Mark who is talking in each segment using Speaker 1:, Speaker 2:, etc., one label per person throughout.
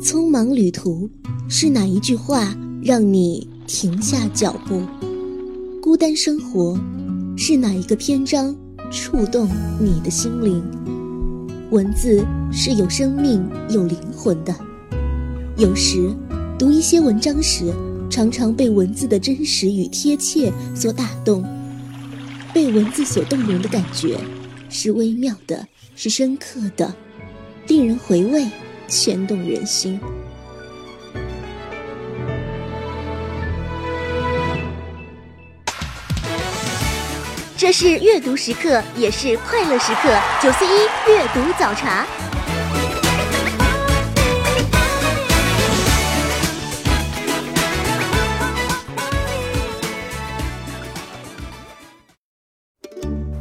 Speaker 1: 匆忙旅途是哪一句话让你停下脚步？孤单生活是哪一个篇章触动你的心灵？文字是有生命、有灵魂的。有时读一些文章时，常常被文字的真实与贴切所打动。被文字所动容的感觉，是微妙的，是深刻的，令人回味。牵动人心。这是阅读时刻，也是快乐时刻。九四一阅读早茶。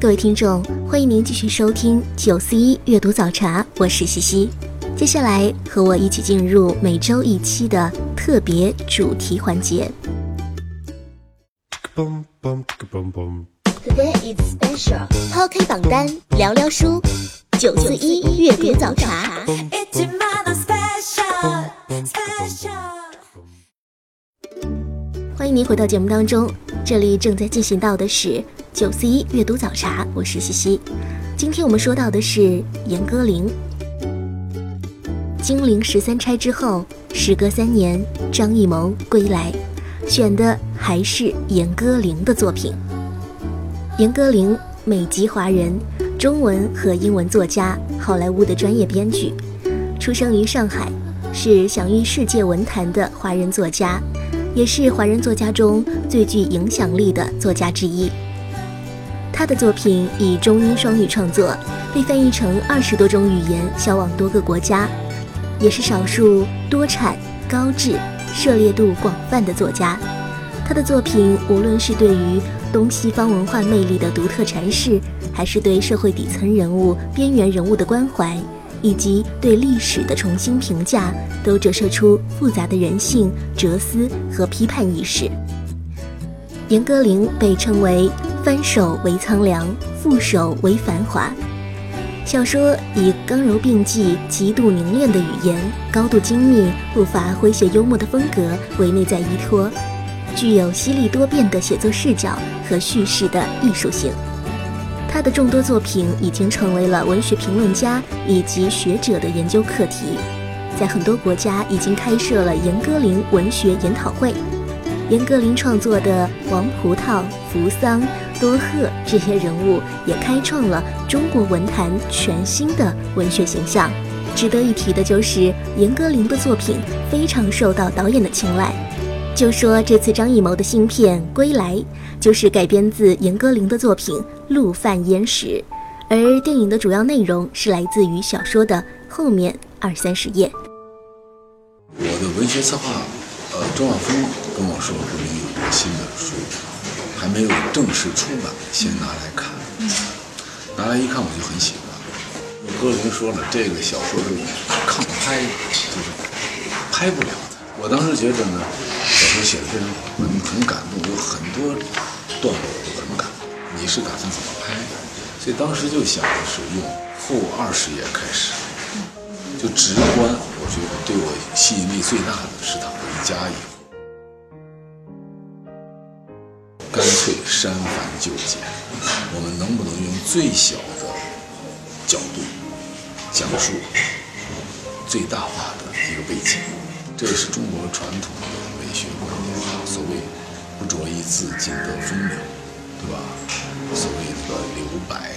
Speaker 1: 各位听众，欢迎您继续收听九四一阅读早茶，我是西西。接下来和我一起进入每周一期的特别主题环节。Today is special。抛开榜单，聊聊书。九四一阅读早茶。欢迎您回到节目当中，这里正在进行到的是九四一阅读早茶，我是西西。今天我们说到的是严歌苓。金陵十三钗之后，时隔三年，张艺谋归来，选的还是严歌苓的作品。严歌苓，美籍华人，中文和英文作家，好莱坞的专业编剧，出生于上海，是享誉世界文坛的华人作家，也是华人作家中最具影响力的作家之一。他的作品以中英双语创作，被翻译成二十多种语言，销往多个国家。也是少数多产、高质、涉猎度广泛的作家。他的作品，无论是对于东西方文化魅力的独特阐释，还是对社会底层人物、边缘人物的关怀，以及对历史的重新评价，都折射出复杂的人性、哲思和批判意识。严歌苓被称为“翻手为苍凉，覆手为繁华”。小说以刚柔并济、极度凝练的语言、高度精密、不乏诙谐幽默的风格为内在依托，具有犀利多变的写作视角和叙事的艺术性。他的众多作品已经成为了文学评论家以及学者的研究课题，在很多国家已经开设了严歌苓文学研讨会。严歌苓创作的王葡萄、扶桑。多鹤这些人物也开创了中国文坛全新的文学形象。值得一提的就是严歌苓的作品非常受到导演的青睐。就说这次张艺谋的新片《归来》就是改编自严歌苓的作品《陆犯焉识》，而电影的主要内容是来自于小说的后面二三十页。
Speaker 2: 我的文学策划，呃，周望峰跟我说，说你有一个新的。还没有正式出版，先拿来看，拿来一看我就很喜欢。歌林说了，这个小说是抗拍，就是拍不了的。我当时觉得呢，小说写的非常好，很很感动，有很多段落我都很感动。你是打算怎么拍？所以当时就想的是用后二十页开始，就直观。我觉得对我吸引力最大的是他回家以后。删繁就简，我们能不能用最小的角度讲述最大化的一个背景？这也是中国传统的美学观念，所谓不着一字尽得风流，对吧？所谓的留白，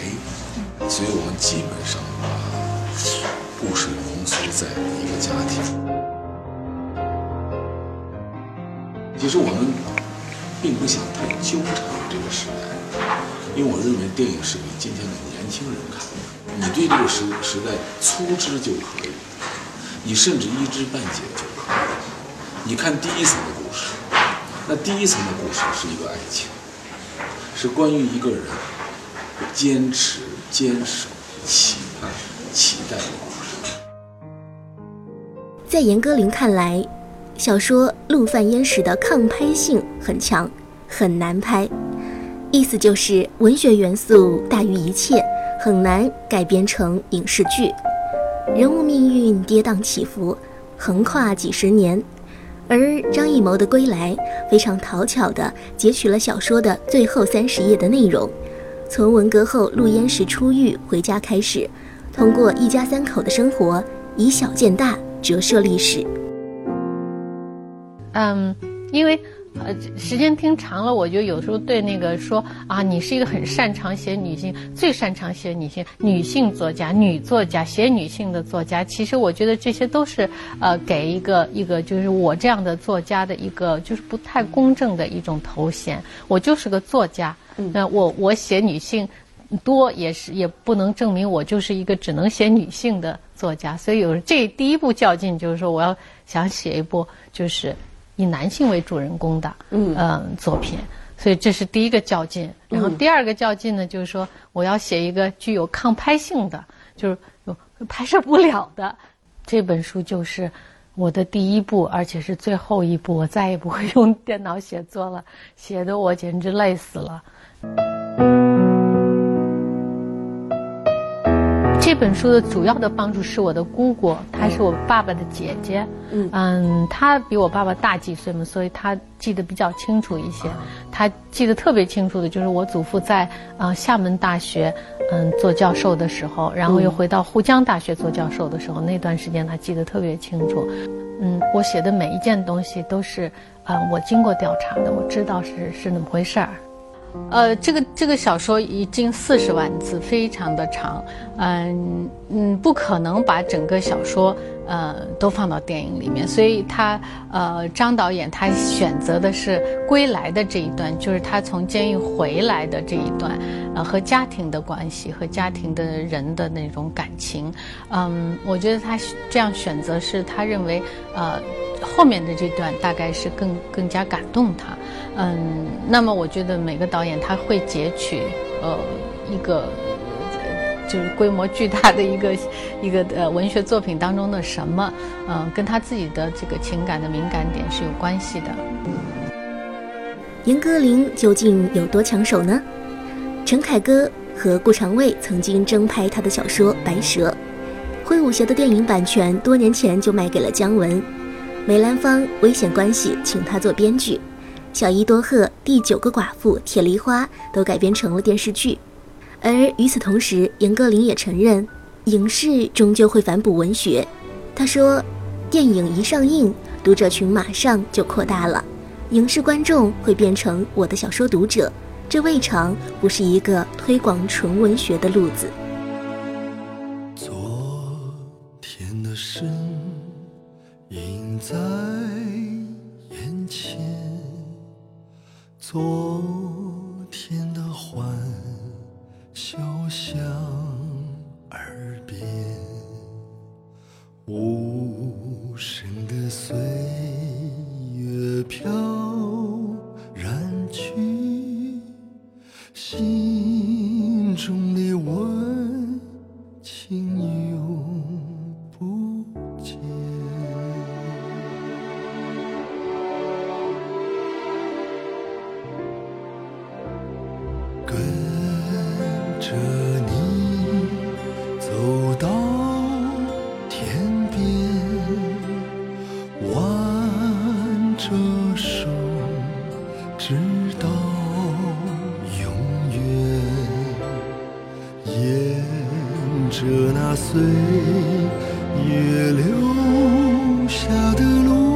Speaker 2: 所以我们基本上把故事浓缩在一个家庭。其实我们。并不想太纠缠这个时代，因为我认为电影是给今天的年轻人看的。你对这个时时代粗知就可以，你甚至一知半解就可以。你看第一层的故事，那第一层的故事是一个爱情，是关于一个人坚持、坚守、期盼、期待的故事。
Speaker 1: 在严歌苓看来。小说《陆犯焉识》的抗拍性很强，很难拍，意思就是文学元素大于一切，很难改编成影视剧。人物命运跌宕起伏，横跨几十年。而张艺谋的《归来》非常讨巧地截取了小说的最后三十页的内容，从文革后陆焉识出狱回家开始，通过一家三口的生活，以小见大，折射历史。
Speaker 3: 嗯，因为。呃，时间听长了，我就有时候对那个说啊，你是一个很擅长写女性、最擅长写女性女性作家、女作家、写女性的作家。其实我觉得这些都是呃，给一个一个就是我这样的作家的一个就是不太公正的一种头衔。我就是个作家，那我我写女性多也是也不能证明我就是一个只能写女性的作家。所以有这第一步较劲，就是说我要想写一部就是。以男性为主人公的嗯作品，所以这是第一个较劲。然后第二个较劲呢，就是说我要写一个具有抗拍性的，就是拍摄不了的这本书，就是我的第一部，而且是最后一部。我再也不会用电脑写作了，写的我简直累死了。这本书的主要的帮助是我的姑姑，她是我爸爸的姐姐。嗯嗯，她比我爸爸大几岁嘛，所以她记得比较清楚一些。她记得特别清楚的就是我祖父在啊厦门大学嗯做教授的时候，然后又回到沪江大学做教授的时候，那段时间她记得特别清楚。嗯，我写的每一件东西都是啊我经过调查的，我知道是是那么回事儿。呃，这个这个小说已经四十万字，非常的长，嗯嗯，不可能把整个小说呃都放到电影里面，所以他呃张导演他选择的是归来的这一段，就是他从监狱回来的这一段，呃和家庭的关系和家庭的人的那种感情，嗯，我觉得他这样选择是他认为呃后面的这段大概是更更加感动他。嗯，那么我觉得每个导演他会截取呃一个就是规模巨大的一个 一个呃文学作品当中的什么，嗯，跟他自己的这个情感的敏感点是有关系的。
Speaker 1: 严歌苓究竟有多抢手呢？陈凯歌和顾长卫曾经争拍他的小说《白蛇》，挥舞鞋的电影版权多年前就卖给了姜文，梅兰芳危险关系请他做编剧。小伊多鹤、第九个寡妇、铁梨花都改编成了电视剧，而与此同时，严歌苓也承认，影视终究会反哺文学。他说：“电影一上映，读者群马上就扩大了，影视观众会变成我的小说读者，这未尝不是一个推广纯文学的路子。”
Speaker 4: 昨天的事映在昨天的欢笑响耳边，无声的岁月飘然去，心着那岁月留下的路。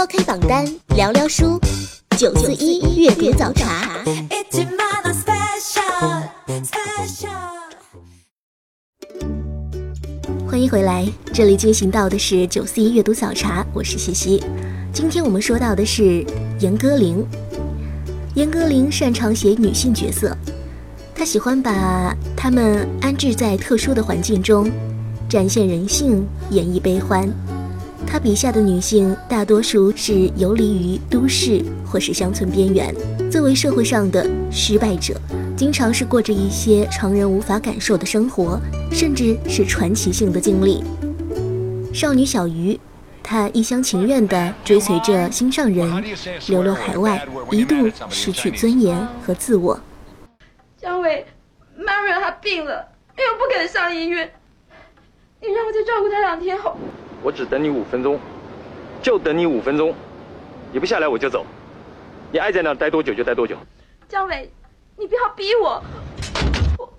Speaker 1: 抛开榜单，聊聊书。九四一阅读早茶。欢迎回来，这里进行到的是九四一阅读早茶，我是西西。今天我们说到的是严歌苓。严歌苓擅长写女性角色，她喜欢把她们安置在特殊的环境中，展现人性，演绎悲欢。他笔下的女性大多数是游离于都市或是乡村边缘，作为社会上的失败者，经常是过着一些常人无法感受的生活，甚至是传奇性的经历。少女小鱼，她一厢情愿地追随着心上人，流落海外，一度失去尊严和自我。
Speaker 5: 姜伟，Marion 她病了，又不肯上医院，你让我再照顾她两天好。
Speaker 6: 我只等你五分钟，就等你五分钟，你不下来我就走，你爱在那待多久就待多久。
Speaker 5: 姜伟，你不要逼我，我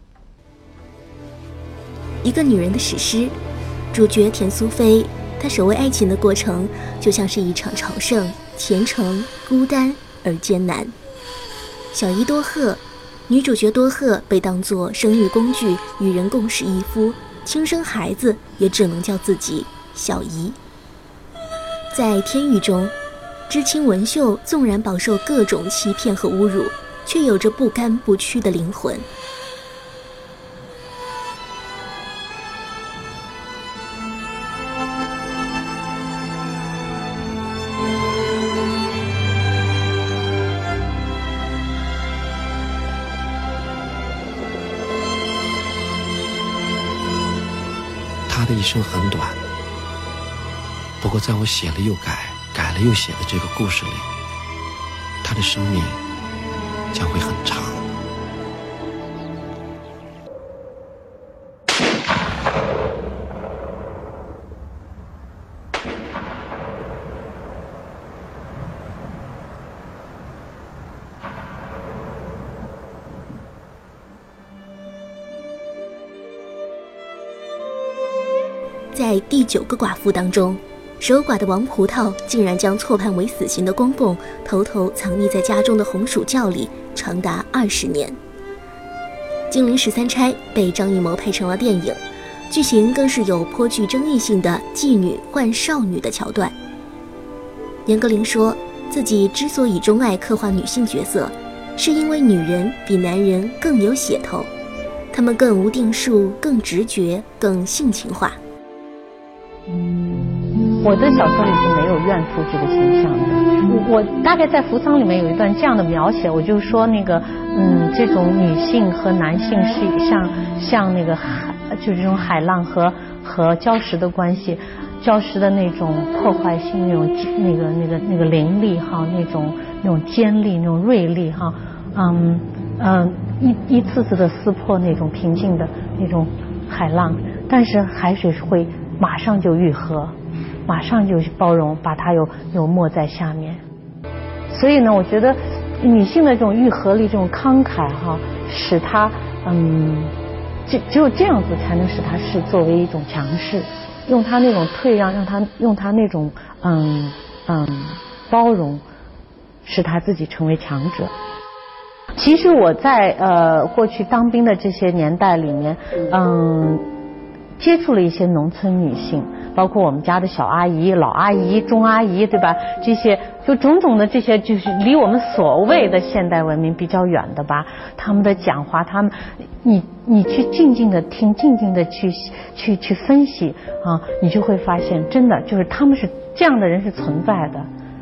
Speaker 1: 一个女人的史诗，主角田苏菲，她守卫爱情的过程就像是一场朝圣，虔诚、孤单而艰难。小伊多赫，女主角多赫被当作生育工具，与人共侍一夫，亲生孩子也只能叫自己小姨。在天狱中，知青文秀纵然饱受各种欺骗和侮辱，却有着不甘不屈的灵魂。
Speaker 7: 他的一生很短，不过在我写了又改、改了又写的这个故事里，他的生命将会很长。
Speaker 1: 在第九个寡妇当中，守寡的王葡萄竟然将错判为死刑的公公偷偷藏匿在家中的红薯窖里，长达二十年。《金陵十三钗》被张艺谋拍成了电影，剧情更是有颇具争议性的妓女换少女的桥段。严歌苓说自己之所以钟爱刻画女性角色，是因为女人比男人更有血头，她们更无定数、更直觉、更性情化。
Speaker 3: 我的小说里是没有怨妇这个形象的。我我大概在《扶桑》里面有一段这样的描写，我就说那个，嗯，这种女性和男性是像像那个海，就是这种海浪和和礁石的关系，礁石的那种破坏性，那种那个那个那个凌厉哈，那种那种尖利，那种锐利哈，嗯嗯，一一次次的撕破那种平静的那种海浪，但是海水是会马上就愈合。马上就包容，把它又又没在下面。所以呢，我觉得女性的这种愈合力、这种慷慨哈，使她嗯，只只有这样子才能使她是作为一种强势，用她那种退让，让她用她那种嗯嗯包容，使他自己成为强者。其实我在呃过去当兵的这些年代里面，嗯，接触了一些农村女性，包括我们家的小阿姨、老阿姨、中阿姨，对吧？这些就种种的这些，就是离我们所谓的现代文明比较远的吧。他们的讲话，他们，你你去静静的听，静静的去去去分析啊，你就会发现，真的就是他们是这样的人是存在的。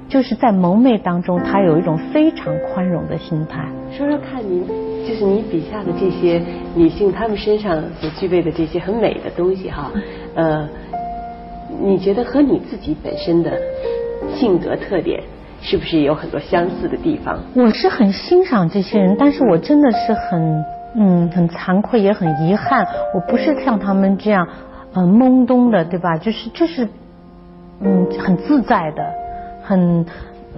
Speaker 3: 就是在蒙昧当中，他有一种非常宽容的心态。
Speaker 8: 说说看您，就是你笔下的这些女性，她们身上所具备的这些很美的东西哈，呃，你觉得和你自己本身的性格特点是不是有很多相似的地方？
Speaker 3: 我是很欣赏这些人，但是我真的是很嗯很惭愧，也很遗憾，我不是像他们这样嗯懵懂的，对吧？就是就是嗯很自在的。很，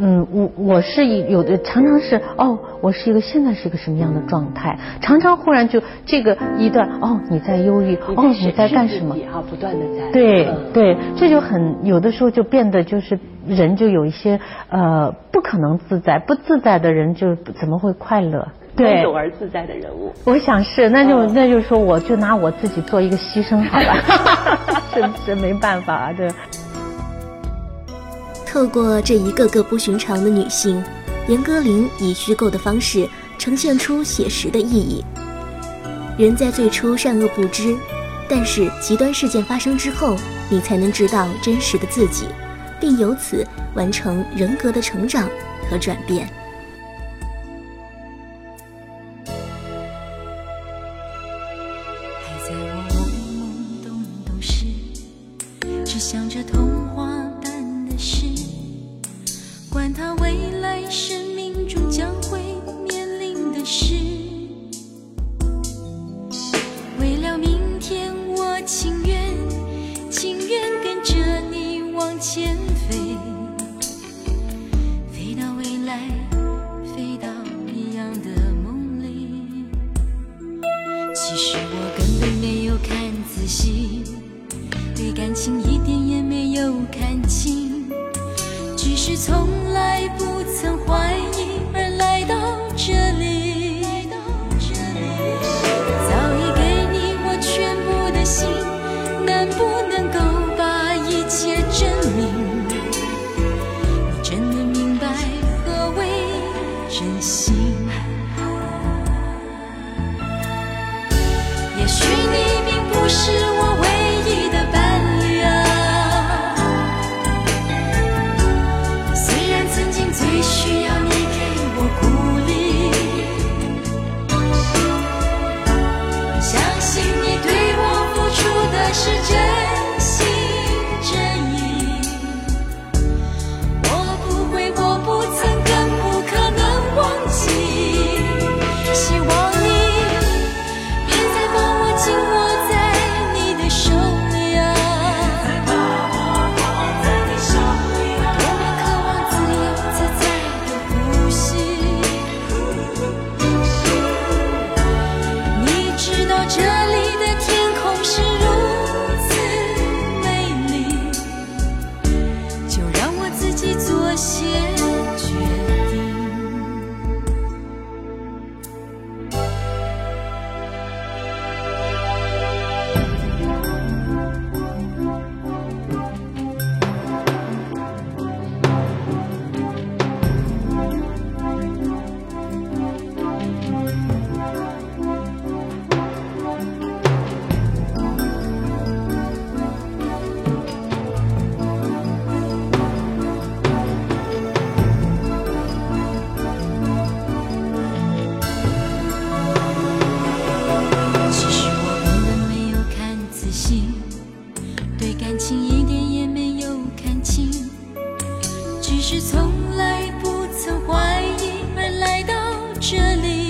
Speaker 3: 嗯，我我是有的，常常是哦，我是一个现在是一个什么样的状态？常常忽然就这个一段哦，你在忧郁，哦，你在干什么？
Speaker 8: 啊，不断的在
Speaker 3: 对对，这就很有的时候就变得就是人就有一些呃不可能自在，不自在的人就怎么会快乐？对，
Speaker 8: 懂而自在的人物，
Speaker 3: 我想是，那就那就说我就拿我自己做一个牺牲好吧，是不是没办法啊？这。
Speaker 1: 透过这一个个不寻常的女性，严歌苓以虚构的方式呈现出写实的意义。人在最初善恶不知，但是极端事件发生之后，你才能知道真实的自己，并由此完成人格的成长和转变。
Speaker 9: 是。这里。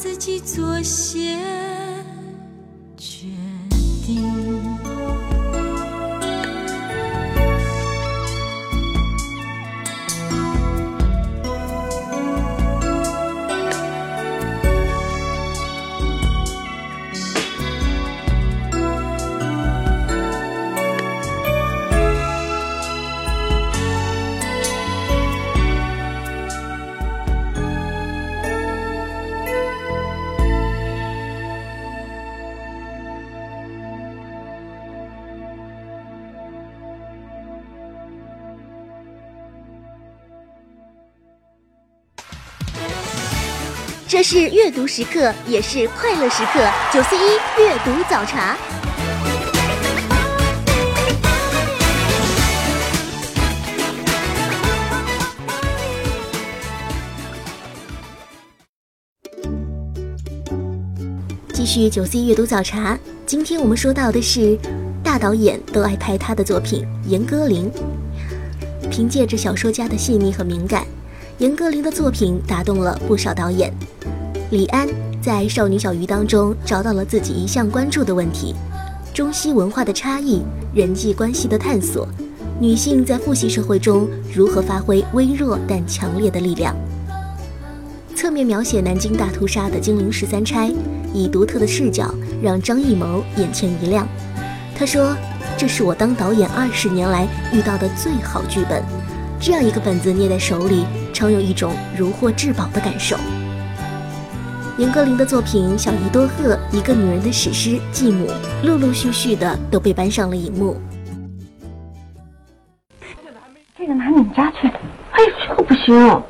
Speaker 9: 自己做些是
Speaker 1: 阅读时刻，也是快乐时刻。九四一阅读早茶。继续九四一阅读早茶，今天我们说到的是大导演都爱拍他的作品严歌苓。凭借着小说家的细腻和敏感，严歌苓的作品打动了不少导演。李安在《少女小鱼》当中找到了自己一向关注的问题：中西文化的差异、人际关系的探索，女性在父系社会中如何发挥微弱但强烈的力量。侧面描写南京大屠杀的《金陵十三钗》，以独特的视角让张艺谋眼前一亮。他说：“这是我当导演二十年来遇到的最好剧本，这样一个本子捏在手里，常有一种如获至宝的感受。”严歌苓的作品《小姨多鹤》《一个女人的史诗》《继母》，陆陆续续的都被搬上了荧幕。
Speaker 10: 这个拿你们家去。哎，这个不行，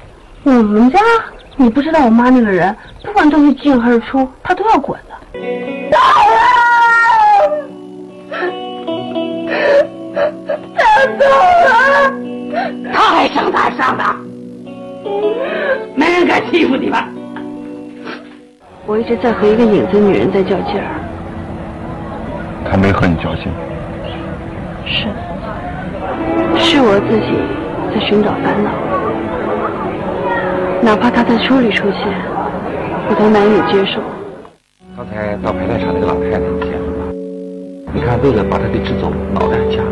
Speaker 10: 我们家你不知道我妈那个人，不管东西进还是出，她都要管的。大人，他走了，
Speaker 11: 他还上哪上的？没人！敢欺负你吧？
Speaker 8: 我一直在和一个影子女人在较劲儿。
Speaker 12: 他没和你较劲。
Speaker 8: 是，是我自己在寻找烦恼。哪怕她在书里出现，我都难以接受。
Speaker 12: 刚才到排练场那个老太太，你见了吗？你看，为了把她给支走，脑袋夹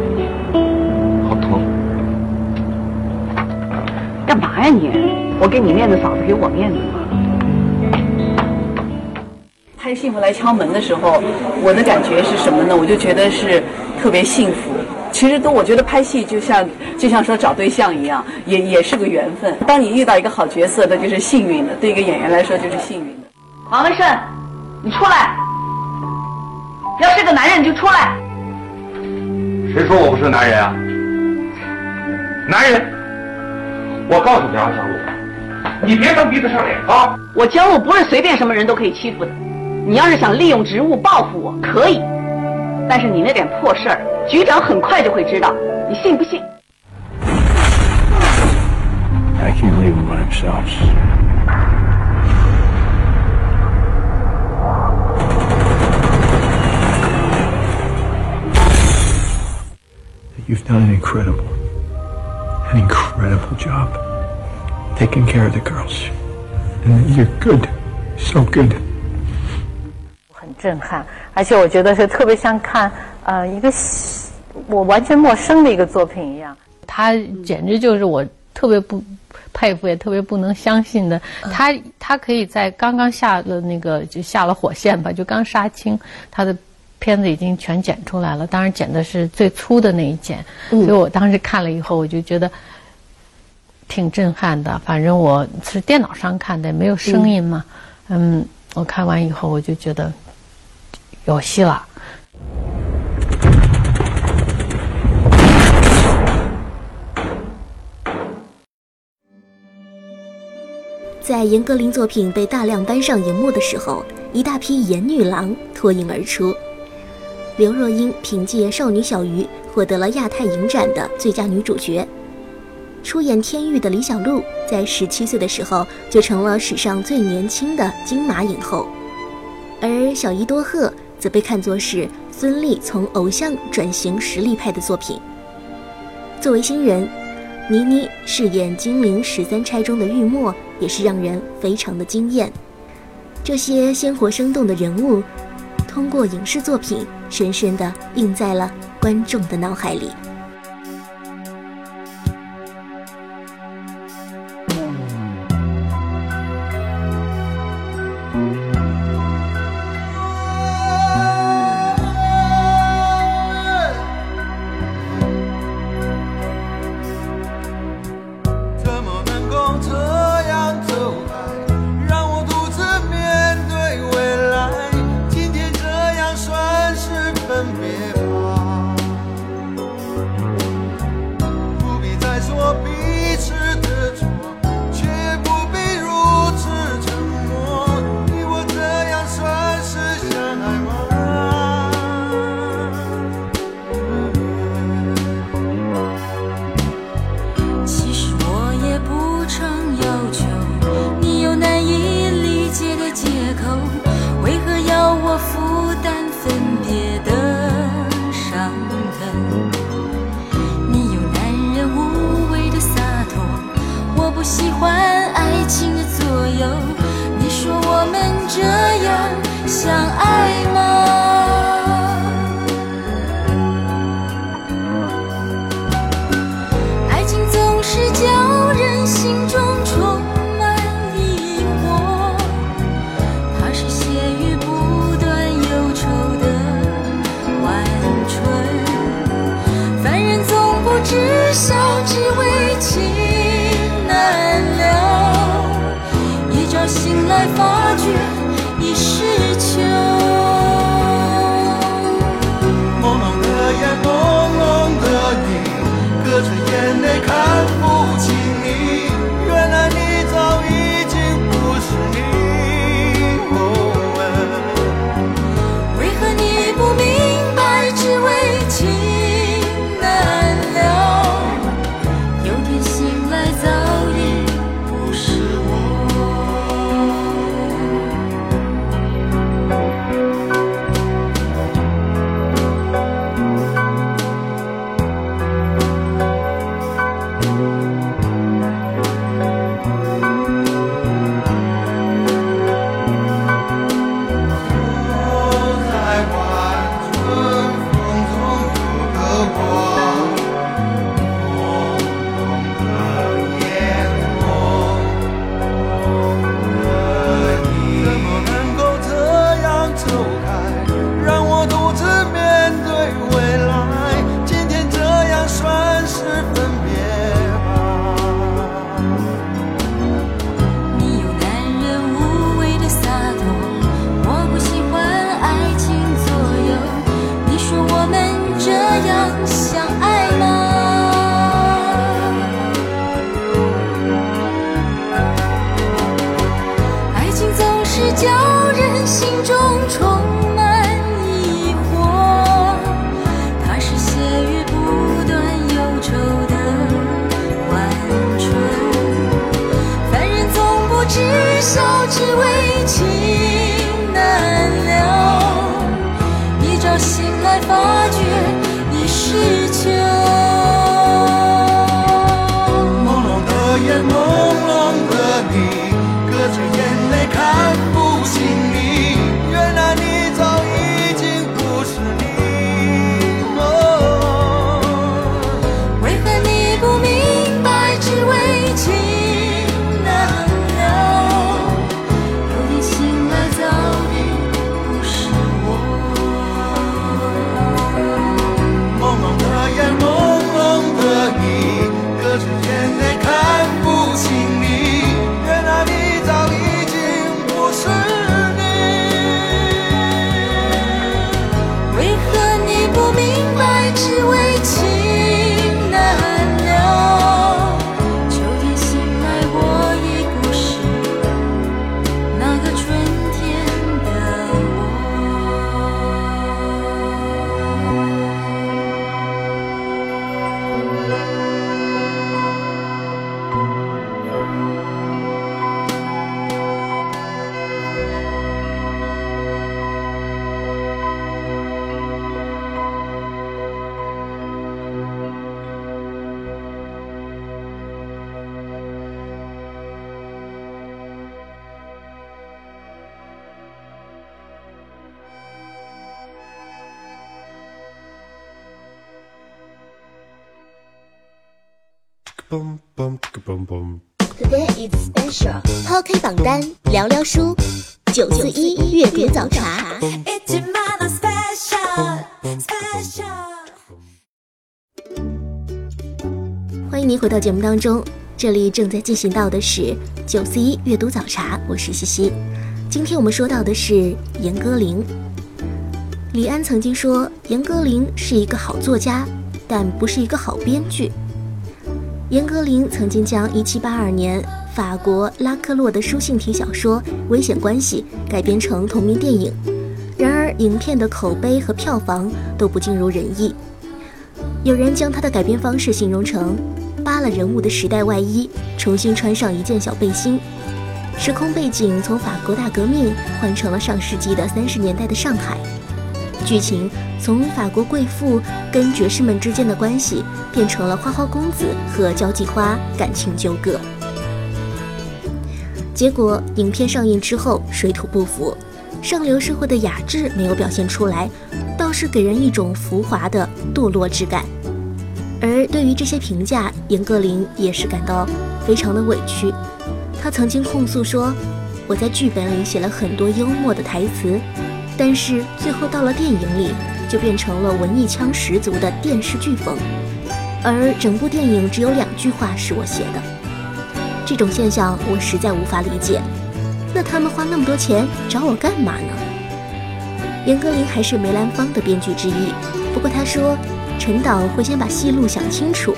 Speaker 12: 好疼。
Speaker 11: 干嘛呀你？我给你面子，嫂子给我面子吗？
Speaker 13: 拍《幸福来敲门》的时候，我的感觉是什么呢？我就觉得是特别幸福。其实都，我觉得拍戏就像就像说找对象一样，也也是个缘分。当你遇到一个好角色，那就是幸运的；对一个演员来说，就是幸运的。
Speaker 11: 王文胜，你出来！要是个男人，你就出来！
Speaker 12: 谁说我不是男人啊？男人！我告诉你啊，江路，你别蹬鼻子上脸啊！
Speaker 11: 我江路不是随便什么人都可以欺负的。你要是想利用职务报复我，可以，但是你那点破事儿，局长很快就会知道，你信不信？
Speaker 14: I can't leave him by himself. You've done an incredible, an incredible job taking care of the girls. And you're good, so good.
Speaker 3: 很震撼，而且我觉得是特别像看呃一个我完全陌生的一个作品一样。他简直就是我特别不佩服，也特别不能相信的。他他可以在刚刚下了那个就下了火线吧，就刚杀青，他的片子已经全剪出来了。当然剪的是最粗的那一剪，所以我当时看了以后，我就觉得挺震撼的。反正我是电脑上看的，没有声音嘛。嗯，我看完以后我就觉得有戏了。
Speaker 9: 在严歌苓作品被大量搬上荧幕的时候，一大批颜女郎脱颖而出。刘若英凭借《少女小鱼》获得了亚太影展的最佳女主角。出演《天域》的李小璐，在十七岁的时候就成了史上最年轻的金马影后。而小伊多鹤被看作是孙俪从偶像转型实力派的作品。作为新人，倪妮饰演《金陵十三钗》中的玉墨。也是让人非常的惊艳。这些鲜活生动的人物，通过影视作品深深的印在了观众的脑海里。
Speaker 1: Today is special。抛开榜单，聊聊书。九四一阅读早茶。欢迎您回到节目当中，这里正在进行到的是九四一阅读早茶，我是西西。今天我们说到的是严歌苓。李安曾经说，严歌苓是一个好作家，但不是一个好编剧。严歌苓曾经将1782年法国拉克洛的书信体小说《危险关系》改编成同名电影，然而影片的口碑和票房都不尽如人意。有人将他的改编方式形容成。扒了人物的时代外衣，重新穿上一件小背心，时空背景从法国大革命换成了上世纪的三十年代的上海，剧情从法国贵妇跟爵士们之间的关系变成了花花公子和交际花感情纠葛。结果影片上映之后水土不服，上流社会的雅致没有表现出来，倒是给人一种浮华的堕落之感。而对于这些评价，严歌苓也是感到非常的委屈。他曾经控诉说：“我在剧本里写了很多幽默的台词，但是最后到了电影里，就变成了文艺腔十足的电视剧风。而整部电影只有两句话是我写的，这种现象我实在无法理解。那他们花那么多钱找我干嘛呢？”严歌苓还是梅兰芳的编剧之一，不过他说。陈导会先把戏路想清楚，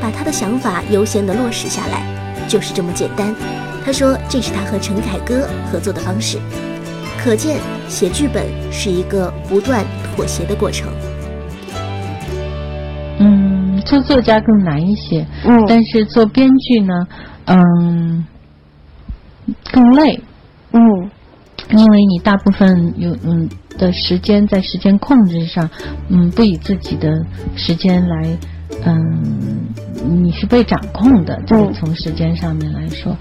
Speaker 1: 把他的想法优先地落实下来，就是这么简单。他说这是他和陈凯歌合作的方式，可见写剧本是一个不断妥协的过程。
Speaker 3: 嗯，做作家更难一些，嗯，但是做编剧呢，嗯，更累，
Speaker 10: 嗯。
Speaker 3: 因为你大部分有嗯的时间在时间控制上，嗯不以自己的时间来，嗯你是被掌控的，就是从时间上面来说，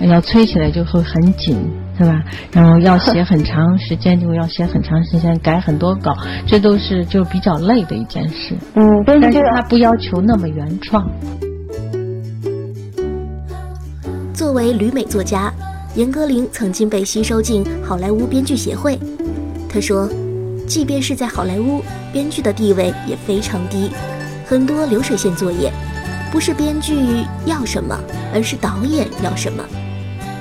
Speaker 3: 要催起来就会很紧，是吧？然后要写很长时间，就要写很长时间，改很多稿，这都是就比较累的一件事。
Speaker 10: 嗯，
Speaker 3: 但是他不要求那么原创。
Speaker 1: 作为旅美作家。严歌苓曾经被吸收进好莱坞编剧协会。他说，即便是在好莱坞，编剧的地位也非常低，很多流水线作业，不是编剧要什么，而是导演要什么。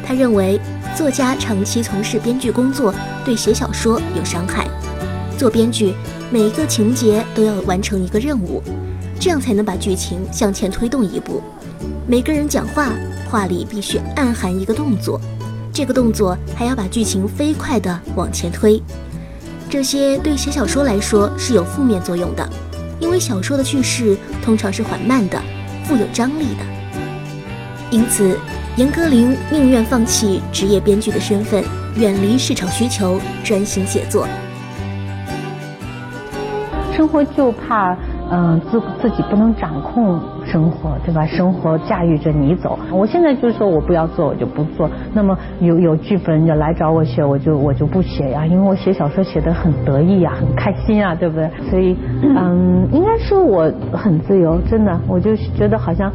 Speaker 1: 他认为，作家长期从事编剧工作，对写小说有伤害。做编剧，每一个情节都要完成一个任务，这样才能把剧情向前推动一步。每个人讲话，话里必须暗含一个动作。这个动作还要把剧情飞快地往前推，这些对写小说来说是有负面作用的，因为小说的叙事通常是缓慢的，富有张力的。因此，严歌苓宁愿放弃职业编剧的身份，远离市场需求，专心写作。
Speaker 3: 生活就怕。嗯，自自己不能掌控生活，对吧？生活驾驭着你走。我现在就说我不要做，我就不做。那么有有剧本要来找我写，我就我就不写呀，因为我写小说写的很得意呀，很开心啊，对不对？所以，嗯，应该说我很自由，真的，我就觉得好像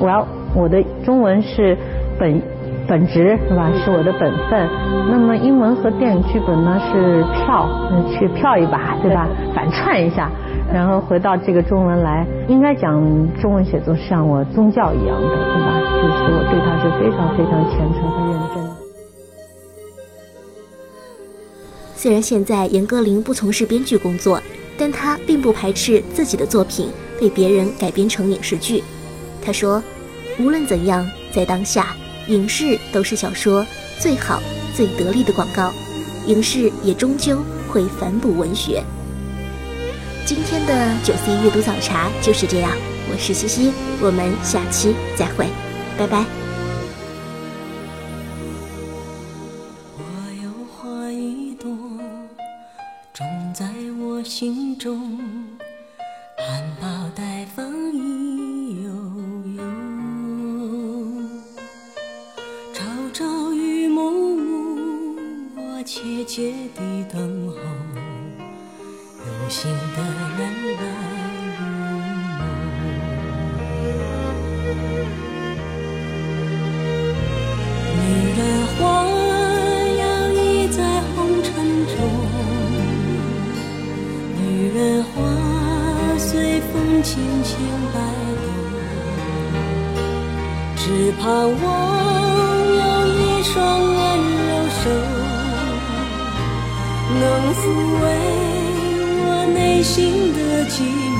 Speaker 3: 我要我的中文是本本职是吧？是我的本分。那么英文和电影剧本呢是票，去票一把，对吧？反串一下。然后回到这个中文来，应该讲中文写作像我宗教一样的，对吧？就是我对它是非常非常虔诚和认真。
Speaker 1: 虽然现在严歌苓不从事编剧工作，但她并不排斥自己的作品被别人改编成影视剧。她说：“无论怎样，在当下，影视都是小说最好、最得力的广告，影视也终究会反哺文学。”今天的九 C 阅读早茶就是这样，我是西西，我们下期再会，拜拜。
Speaker 15: 我有花一朵，种在我心中，切地等候有心的人来入梦女人花摇曳在红尘中女人花随风轻轻摆动只盼望有一双温能抚慰我内心的寂寞。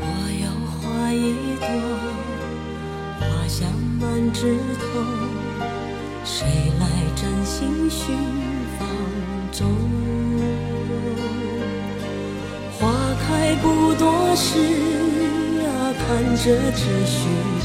Speaker 15: 我要画一朵花香满枝头，谁来真心寻芳踪？花开不多时啊，看着只需。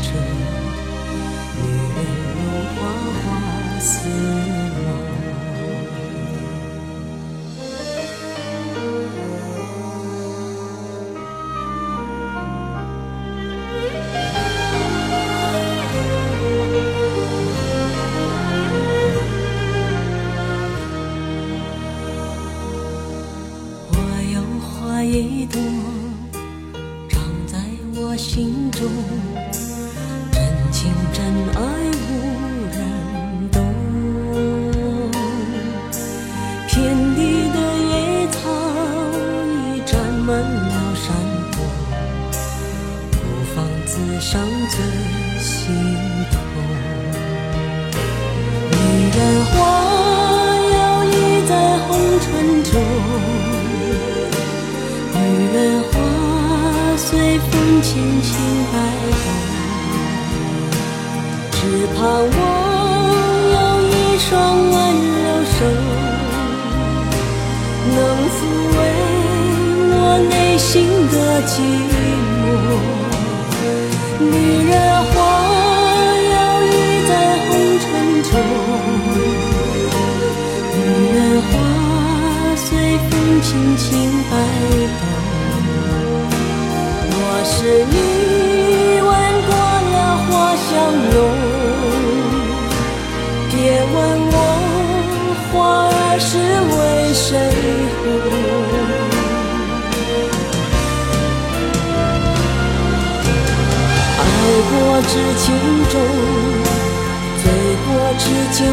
Speaker 15: 痴情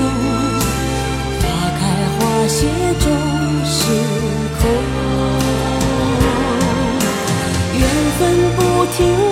Speaker 15: 浓花开花谢终是空。缘分不停